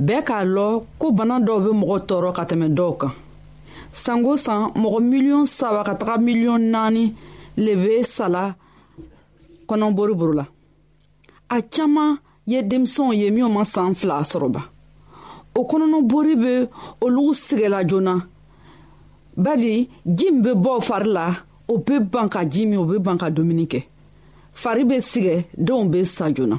bɛɛ k'a lɔ ko bana dɔw be mɔgɔ tɔɔrɔ ka tɛmɛ dɔw kan sango san mɔgɔ miliyɔn saba ka taga miliyɔn naani le be sala kɔnɔboriboro la a caaman ye denmisɛnw ye minw ma saan fila sɔrɔba o kɔnɔnɔbori be olugu sigɛla joona badi ji min be bɔ fari la o be ban ka ji min o be ban ka dumuni kɛ fari be sigɛ denw be sa joona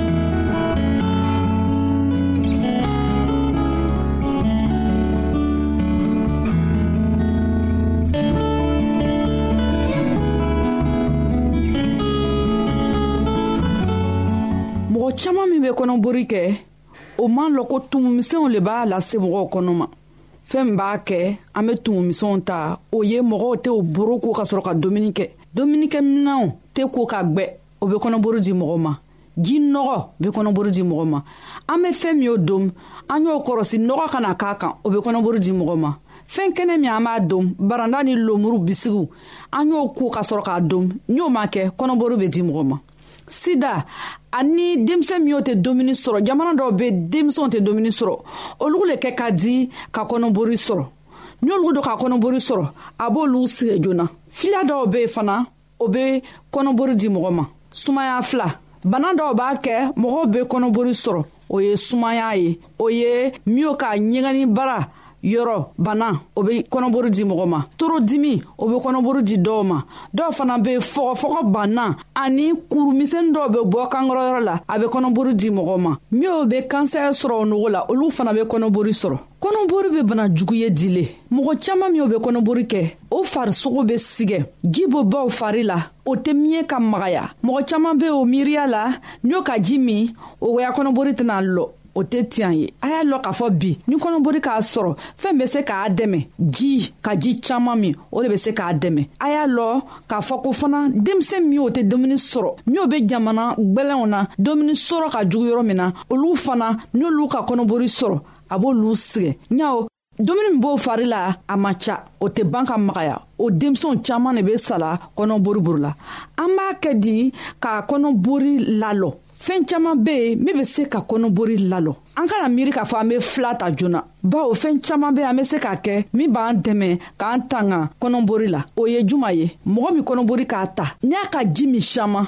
caman min bɛ kɔnɔbori kɛ o man lɔ ko tumumisɛnw le b'a lase mɔgɔw kɔnɔ ma fɛɛn min b'a kɛ an be tumumisɛnw ta o ye mɔgɔw tɛw boro ko ka sɔrɔ ka dumuni kɛ dumunikɛminɛw tɛ ko ka gwɛ o bɛ kɔnɔburu di mɔgɔ ma ji nɔgɔ bɛ kɔnɔburu di mɔgɔ ma an bɛ fɛn min y'o dom an y'o kɔrɔsi nɔgɔ kana k'a kan o bɛ kɔnɔburu di mɔgɔ ma fɛn kɛnɛ min an b'a dom baranda ni lomuru bisigiw an y'o ko ka sɔrɔ k'a dom n'o ma kɛ kɔnɔburu bɛ di mɔgɔ ma sida ani denmisɛn min y'o tɛ dumuni sɔrɔ jamana dɔw bɛ denmisɛnw tɛ dumuni sɔrɔ olu le kɛ ka di ka kɔnɔburu sɔrɔ n'olu don ka kɔnɔburu sɔrɔ a b'olu sigi joona fila dɔw bɛ yen fana o bɛ kɔnɔburu di mɔgɔ ma sumaya fila bana dɔw b'a kɛ mɔgɔw bɛ kɔnɔburu sɔrɔ o ye sumaya ye o ye miyo ka ɲɛgɛnni bara yɔrɔ bana o bɛ kɔnɔburu di mɔgɔ ma torodimi o bɛ kɔnɔburu di dɔw ma dɔw fana bɛ fɔgɔfɔgɔ bana ani kurumisɛn dɔw bɛ bɔ kankɔrɔyɔrɔ la a bɛ kɔnɔburu di mɔgɔ ma minnu bɛ kansɛ sɔrɔ o nogo la olu fana bɛ kɔnɔburu sɔrɔ kɔnɔbori bɛ bana jugu ye dile mɔgɔ caaman minw bɛ kɔnɔbori kɛ o farisogo bɛ sigɛ ji bɔ baw fari la o tɛ miɲɛ ka magaya mɔgɔ caaman be o miiriya la n'o ka ji min o waya kɔnɔbori tɛna lɔ o tɛ tiɲan ye a y'a lɔn k'a fɔ bi ni kɔnɔbori k'a sɔrɔ fɛɛn bɛ se k'a dɛmɛ ji ka ji caaman min o de bɛ se k'a dɛmɛ a y'a lɔn k'a fɔ ko fana denmisɛn min o tɛ dumuni sɔrɔ minw be jamana gwɛlɛnw na dumuni sɔrɔ ka jugu yɔrɔ min na olu fana n'olu ka kɔnɔbori sɔrɔ a b'olu sɛgɛn ɲawo dumuni min b'o fari la a man ca o tɛ ban ka magaya o denmisɛnw caman de bɛ sala kɔnɔboriburu la an b'a kɛ di ka kɔnɔbori lalɔ fɛn caman bɛ yen min bɛ se ka kɔnɔbori lalɔ an kana miiri k'a fɔ an bɛ fila ta joona bawo fɛn caman bɛ an bɛ se k'a kɛ min b'an dɛmɛ k'an tanga kɔnɔbori la o ye juma ye mɔgɔ min kɔnɔbori k'a ta n'a ka ji min caman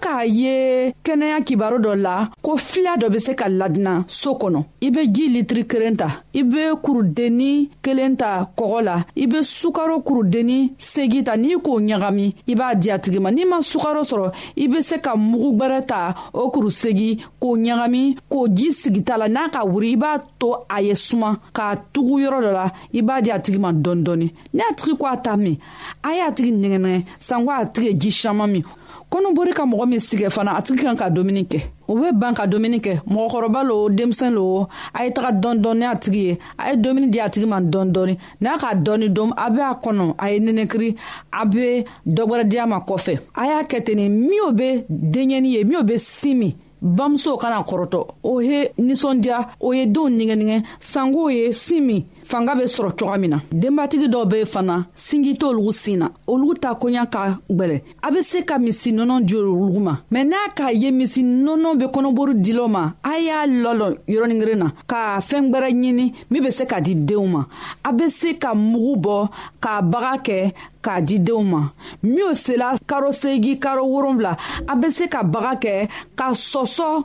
k'a ye kɛnɛya kibaru dɔ la ko fila dɔ bɛ se ka ladina so kɔnɔ i bɛ ji litiri kelen ta i bɛ kurudenni kelen ta kɔgɔ la i bɛ sukaro kurudenni segi ta n'i k'o ɲagami i b'a di a tigi ma n'i ma sukaro sɔrɔ i bɛ se ka mugu gbɛrɛ ta o kurusegi k'o ɲagami k'o ji sigita la n'a ka wuri i b'a to a ye suma k'a tugu yɔrɔ dɔ la i b'a di a tigi ma dɔɔni dɔɔni ne y'a tigi ko a ta min a y'a tigi nɛgɛnɛgɛ sanko a tigi ye ji caman min kɔnɔbori ka mɔgɔ min sigɛ fana a tigi kan ka dumuni kɛ o bɛ ban ka dumuni kɛ mɔgɔkɔrɔba lo denmisɛn lo a ye taga dɔɔni dɔɔni a tigi ye a ye dumuni di a tigi ma dɔɔni dɔɔni n'a ka dɔɔni dɔn a bɛ a kɔnɔ a ye nɛnɛkiri a bɛ dɔ wɛrɛ di a ma kɔfɛ a y'a kɛ ten nin min bɛ denyɛni ye min bɛ sin min bamuso kana kɔrɔtɔ o ye nisɔndiya o ye denw nɛgɛnɛgɛ sanko ye sin min fanga bɛ sɔrɔ cogoya min na denbatigi dɔw bɛ fana sinji t'olu sin na olu ta koɲa ka gwɛlɛ a bɛ se ka misi nɔnɔ di olu ma mɛ n'a k'a ye misi nɔnɔ bɛ kɔnɔburu dilɔ ma a y'a lɔlɔ yɔrɔningirin na ka fɛn gwɛrɛ ɲini min bɛ se ka di denw ma a bɛ se ka mugu bɔ k'a baga kɛ k'a di denw ma min sela karo seegi karo wolonwula a bɛ se ka baga kɛ ka sɔsɔ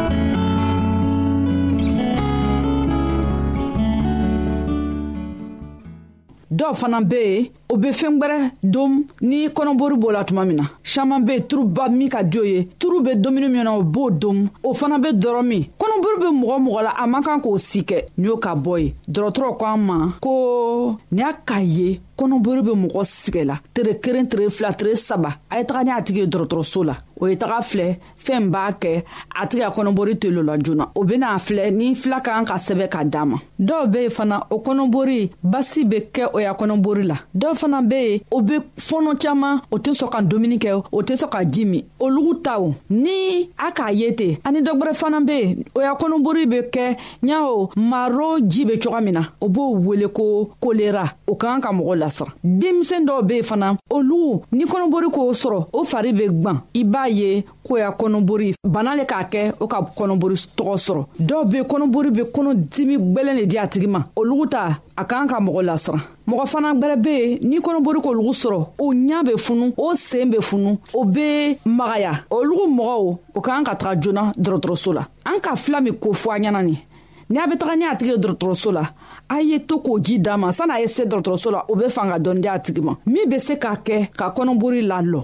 dɔw fana bɛ yen o bɛ fɛn wɛrɛ don ni kɔnɔbori b'o la tuma min na caman bɛ yen turuba min ka di o ye turu bɛ dumuni min na o b'o don o fana bɛ dɔrɔ min kɔnɔbori bɛ mɔgɔ mɔgɔ la a man kan k'o si kɛ nin y'o ka bɔ ye dɔgɔtɔrɔ ko an ma ko nin y'a k'a ye kɔnɔbori bɛ mɔgɔ sigɛ la tere kelen tere fila tere saba a ye taga ni a tigi ye dɔgɔtɔrɔso la o ye taga filɛ fɛn b'a kɛ a tɛ ka kɔnɔbori to lo la joona o bɛna a filɛ ni fila ka kan ka sɛbɛn ka d'a ma dɔw bɛ yen fana o kɔnɔbori basi bɛ kɛ o ya kɔnɔbori la dɔw fana bɛ yen o bɛ fɔɔnɔ caman o tɛ sɔn ka dumuni kɛ o tɛ sɔn ka ji min olugu taw ni a k'a ye ten ani dɔwɛrɛ fana bɛ yen o ya kɔnɔbori bɛ kɛ n y'a o maro ji bɛ cogoya min na o b'o wele ko kolera o ka kan ka mɔgɔ lasa denmisɛn dɔw bɛ yen fana olu ni kɔnɔbori k'o sɔrɔ o fari bɛ gwan i b'a ye koya kɔnɔbori bana le k'a kɛ o ka kɔnɔbori tɔgɔ sɔrɔ dɔw bɛ kɔnɔbori bɛ kɔnɔ dimi gbɛlɛn de di a tigi ma olu ta a ka kan ka mɔgɔ lasiran mɔgɔ fana gbɛrɛ be yen ni kɔnɔbori ko olugu sɔrɔ o ɲa be funu o seen be funu o be magaya olugu mɔgɔw o ka kan ka taga joona dɔrɔtɔrɔso la an ka fila min ko fɔ a ɲɛna ni ni a be taga ni a tigi ye dɔrɔtɔrɔso la a ye to k'o ji d'a ma san'a ye se dɔrɔtɔrɔso la o be fan ka dɔnnidiya a tigi ma min be se k'a kɛ ka kɔnɔbori lalɔ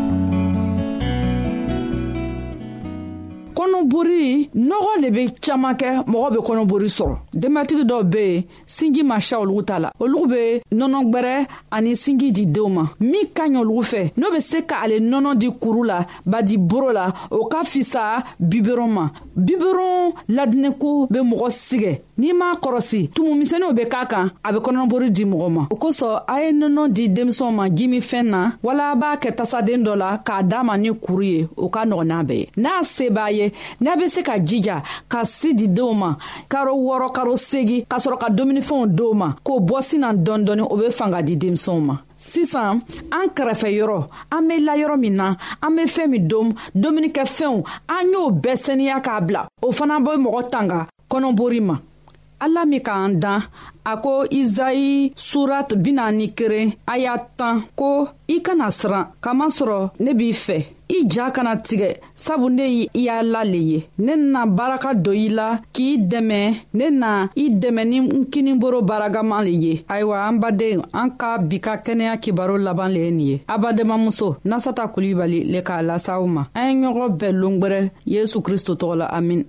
kɔnɔbori nɔgɔ de bɛ caman kɛ mɔgɔ bɛ kɔnɔbori sɔrɔ denbatigi dɔw bɛ yen sinji ma siya olu ta la olu bɛ nɔnɔ gbɛrɛ ani sinji di denw ma min ka ɲi olu fɛ n'o bɛ se ka ale nɔnɔ di kuru la badi boro la o ka fisa biberon ma biberon ladinɛko bɛ mɔgɔ sigɛ n'i m'a kɔrɔsi tumumisɛnninw bɛ k'a kan a bɛ kɔnɔbori di mɔgɔ ma o kosɔn a ye nɔnɔ di denmisɛnw ma jimifɛn na wala b'a kɛ tasaden dɔ la k'a d'a ma ni kuru ye o ka nɔgɔn n'a bɛɛ ye n'a se b'a ye n'a bɛ se ka jija ka si di denw ma karo wɔɔrɔ karo segi ka sɔrɔ ka dumunifɛnw dɔw ma k'o bɔ sin na dɔɔni o bɛ fanga di denmisɛnw ma sisan an kɛrɛfɛ yɔrɔ an bɛ la yɔrɔ min na an bɛ fɛn min dom dumuni kɛ fɛnw an y'o bɛɛ saniya k'a bila o fana bɛ mɔgɔ tanga kɔnɔbori ma ala min k'an dan a ko izayi surat bina ni keren a y'a tan ko i kana siran kamasɔrɔ ne b'i fɛ i ja kana tigɛ sabu ne y i y'a la le ye ne na baraka dɔ i la k'i dɛmɛ ne na i dɛmɛ ni n kiniboro baragaman le ye ayiwa an baden an ka bi ka kɛnɛya kibaro laban le ye nin ye abademamuso nasata kulibali le k'a lasaw ma an ye ɲɔgɔn bɛɛ longwɛrɛ yesu kristo tɔgɔ la amin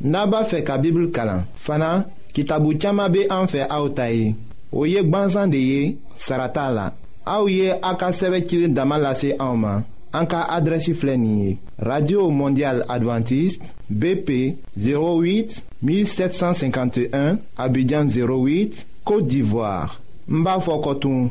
n'a b'a fɛ ka bibulu kalan fana kitabu caman bɛ an fɛ aw ta ye o ye gbansan de ye sara t'a la aw ye a ka sɛbɛn cili dama lase anw ma an ka adrɛsi filɛ nin ye radio mondial adventiste bp 08 1751 abidjan 08 côte d'ivoire n b'a fɔ kɔtun.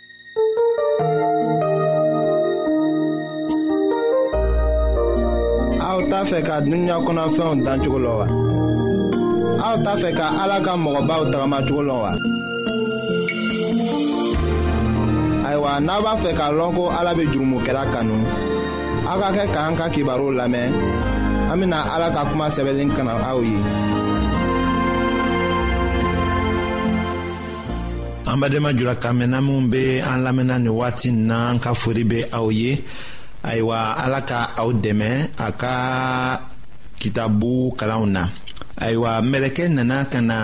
aw t'a fɛ ka dunuya kɔnɔfɛnw dan cogo la wa aw t'a fɛ ka ala ka mɔgɔbaw tagama cogo la wa ayiwa n'a b'a fɛ k'a lɔn ko ala bɛ jurumokɛla kanu aw ka kɛ k'an ka kibaru lamɛn an bɛna ala ka kuma sɛbɛnlen kana aw ye an badenma jula kamɛnna minw be an lamɛnna ni waati na an ka fori be aw ye ayiwa ala ka aw dɛmɛ a ka kitabu kalanw na ayiwa mɛlɛkɛ nana ka na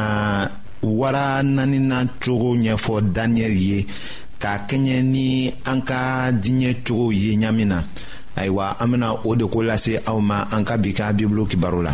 wara naanina cogo ɲɛfɔ daniyɛli ye k'a kɛɲɛ ni an ka diɲɛ cogow ye ɲamin na ayiwa an bena o de ko lase aw ma an ka bi ka bibulu kibaru la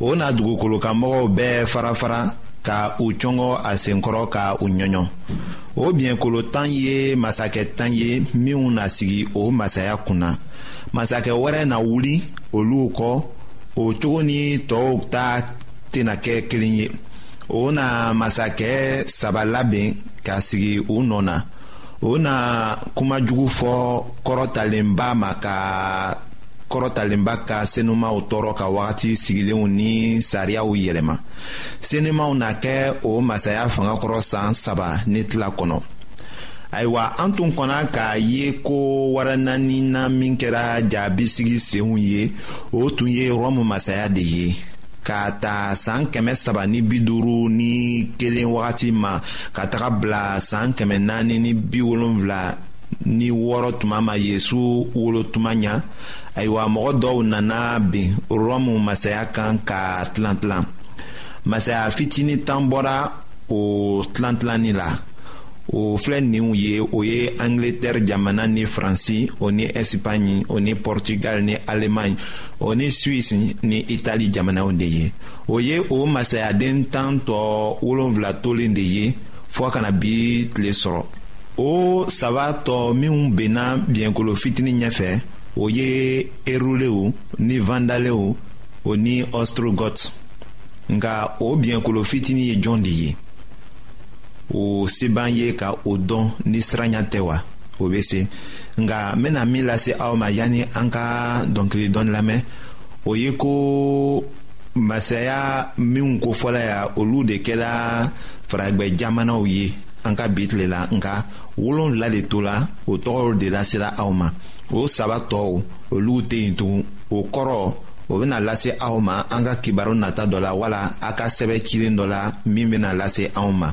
o na dugukolokanmɔgɔw bɛɛ farafara ka u cɔngɔ a senkɔrɔ ka u ɲɔɲɔ o biɲɛkolo tan ye masakɛ tan ye minnu na sigi o masaya kun na masakɛ wɛrɛ na wuli olu kɔ o cogo ni tɔɔw ta tɛna kɛ kelen ye o na masakɛ saba labɛn ka sigi u nɔ na o na kuma jugu fɔ kɔrɔtalenba ma ka kɔrɔtalenba ka senumaw tɔɔrɔ ka wagati sigilenw ni sariyaw yɛlɛma senumaw na kɛ o masaya fanga kɔrɔ san saba ni tila kɔnɔ ayiwa an tun kɔnna k'a ye ko wara naani na min kɛra jaabisigi senw ye o tun ye rɔmu masaya de ye k'a ta saan kɛmɛ saba ni bi duuru ni kelen wagati ma ka taga bila saan kɛmɛ naani ni bi wolonfila ni wɔɔrɔ tuma ma yesu wolo tuma ɲa ayiwa mɔgɔ dɔw nana bin rɔmu masaya kan ka tilan tilan masaya fitini tan bɔra o tilan tilanni la o filɛ ninw ye o ye angleterre jamana ni faransi o ni ɛsipaɲi o ni portugal ni alemaɲi o ni suisse ni itali jamanaw de ye o ye o masayaden tan tɔ wolonfila tolen de ye fɔɔ kana bi tile sɔrɔ o saba tɔ minw benna biɲɛkolo fitini ɲɛfɛ o ye erulew ni vandalew o ni ostrogot nka o biɲɛkolo fitini ye jɔn de ye o seban ye ka o dɔn ni siranya tɛ wa o bɛ se nka n bɛna min lase aw ma yanni an ka dɔnkili dɔn lamɛn o ye ko masaya minnu kofɔla ya olu de kɛra farajɛ jamanaw ye an ka bi tile la nka wolonwula de tora o tɔgɔw de lasera aw ma o saba tɔw olu tɛ yen tugun o kɔrɔ o bɛna lase aw ma an ka kibaru nata dɔ la wala a ka sɛbɛn cilen dɔ la min bɛna lase anw ma.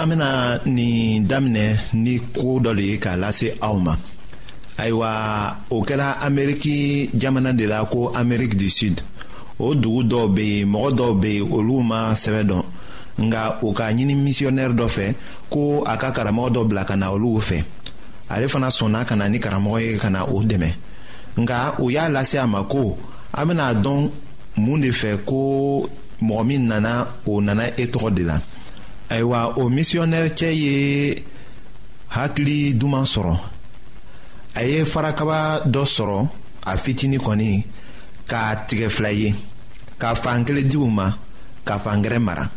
an bena nin daminɛ ni ko dɔ le ye k'a lase aw ma ayiwa o kɛra ameriki jamana de la ko amerique du sud o dugu dɔw be yen mɔgɔ dɔw be yen olu ma sɛbɛ dɔn nka u ka ɲini misiyɔnɛri dɔ fɛ ko a ka karamɔgɔ dɔ bila ka na olu fɛ ale fana sɔnna ka na ni karamɔgɔ ye ka na o dɛmɛ nka u y'a lase a ma ko an bena dɔn mun de fɛ ko mɔgɔ min nana o nana e tɔgɔ de la ayiwa o misiyɔnɛri cɛ ye hakili duman sɔrɔ a ye farakaba dɔ sɔrɔ a fitinin kɔni k'a tigɛ fila ye ka fankelen di u ma ka fangɛrɛ mara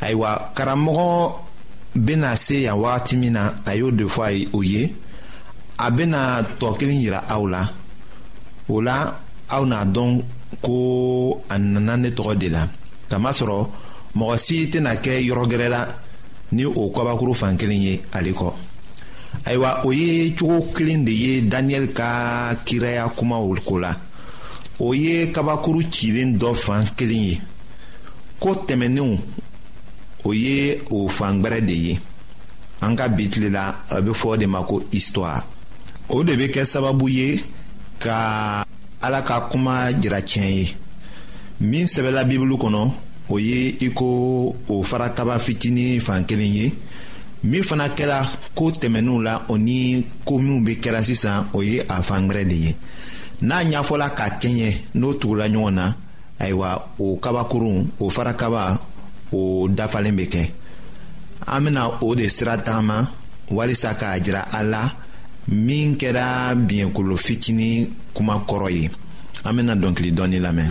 ayiwa karamɔgɔ bɛna se yan wagati min na a y'o de fɔ a ye o ye a bɛna tɔ kelen yira aw la o la aw n'a dɔn ko a nana ne tɔgɔ de la kamasɔrɔ mɔgɔ si tɛna kɛ yɔrɔ gɛrɛ la ni o kabakuru fan kelen ye ale kɔ ayiwa o ye cogo kelen de ye daniyɛli ka kiraya kumaw ko la o ye kabakuru cilen dɔ fan kelen ye ko tɛmɛnenw o ye o fan gbɛrɛ de ye an ka bi tile la a bɛ fɔ o de ma ko histoire o de bɛ kɛ sababu ye ka ala ka kuma jira tiɲɛ ye min sɛbɛla bibulu kɔnɔ o ye i ko o farataba fitinin fan kelen ye min fana kɛra ko tɛmɛnenw la o ni ko minnu bɛ kɛra sisan o ye a fan wɛrɛ de ye n'a ɲɛfɔla ka kɛɲɛ n'o tugula ɲɔgɔn na ayiwa o kabakurun o farakaba o dafalen bɛ kɛ an bɛna o de sira taama walisa k'a jira a la min kɛra biɲɛkolo fitinin kuma kɔrɔ ye an bɛna dɔnkili dɔɔni lamɛn.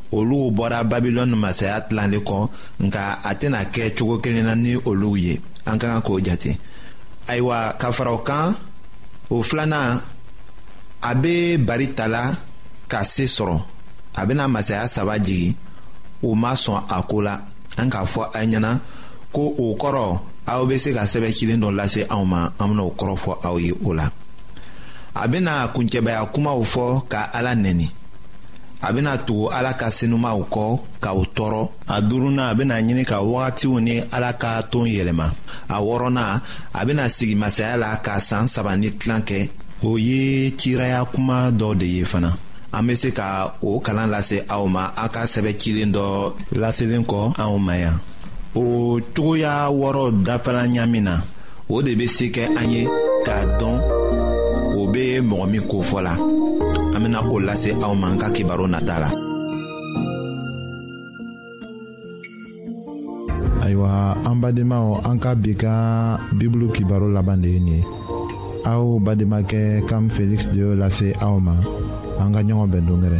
olu bɔra babilɔni masaya tilalen kɔ nka a tɛna kɛ cogo kelen na ni olu ye an ka kan k'o jate ayiwa ka fara o kan o filanan a bɛ bari ta la ka se sɔrɔ a bɛna masaya saba jigin o ma sɔn a ko la an k'a fɔ a ɲɛna ko o kɔrɔ aw bɛ se ka sɛbɛn cilen dɔ lase anw ma an bɛna o kɔrɔ fɔ aw ye o la a bɛna kuncɛbaya kumaw fɔ ka ala nɛni a bɛna tugu ala ka senumaw kɔ ka u tɔɔrɔ a duurunan a bɛna ɲini ka wagatiw ni ala ka ton yɛlɛma a wɔɔrɔnan a bɛna sigi masaya la ka saan saba ni tilan kɛ o ye ciraya kuma dɔ de ye fana an bɛ se ka o kalan lase aw ma a ka sɛbɛ cilen dɔ laselen kɔ anw ma yan o cogoya wɔɔrɔ dafara ɲamin na o de bɛ se kɛ an ye k'a dɔn o bɛ mɔgɔ min kofɔ la an bɛna o lase aw ma an ka kibaru nata la. ayiwa an badenmaw an ka bi ka bibulu kibaru laban de ye nin ye aw bademakɛ kam felix de y'o lase aw ma an ka ɲɔgɔn bɛn dongɛrɛ.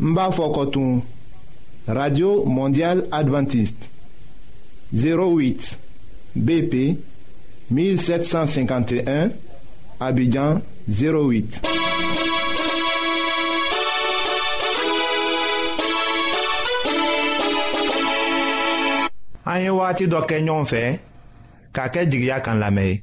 n b'a fɔ kɔtun radio mondial adventiste 08 bp 1751 abidjan 08 an ye wagati dɔ kɛ ɲɔgɔn fɛ k'a kɛ jigiya kan lamɛn ye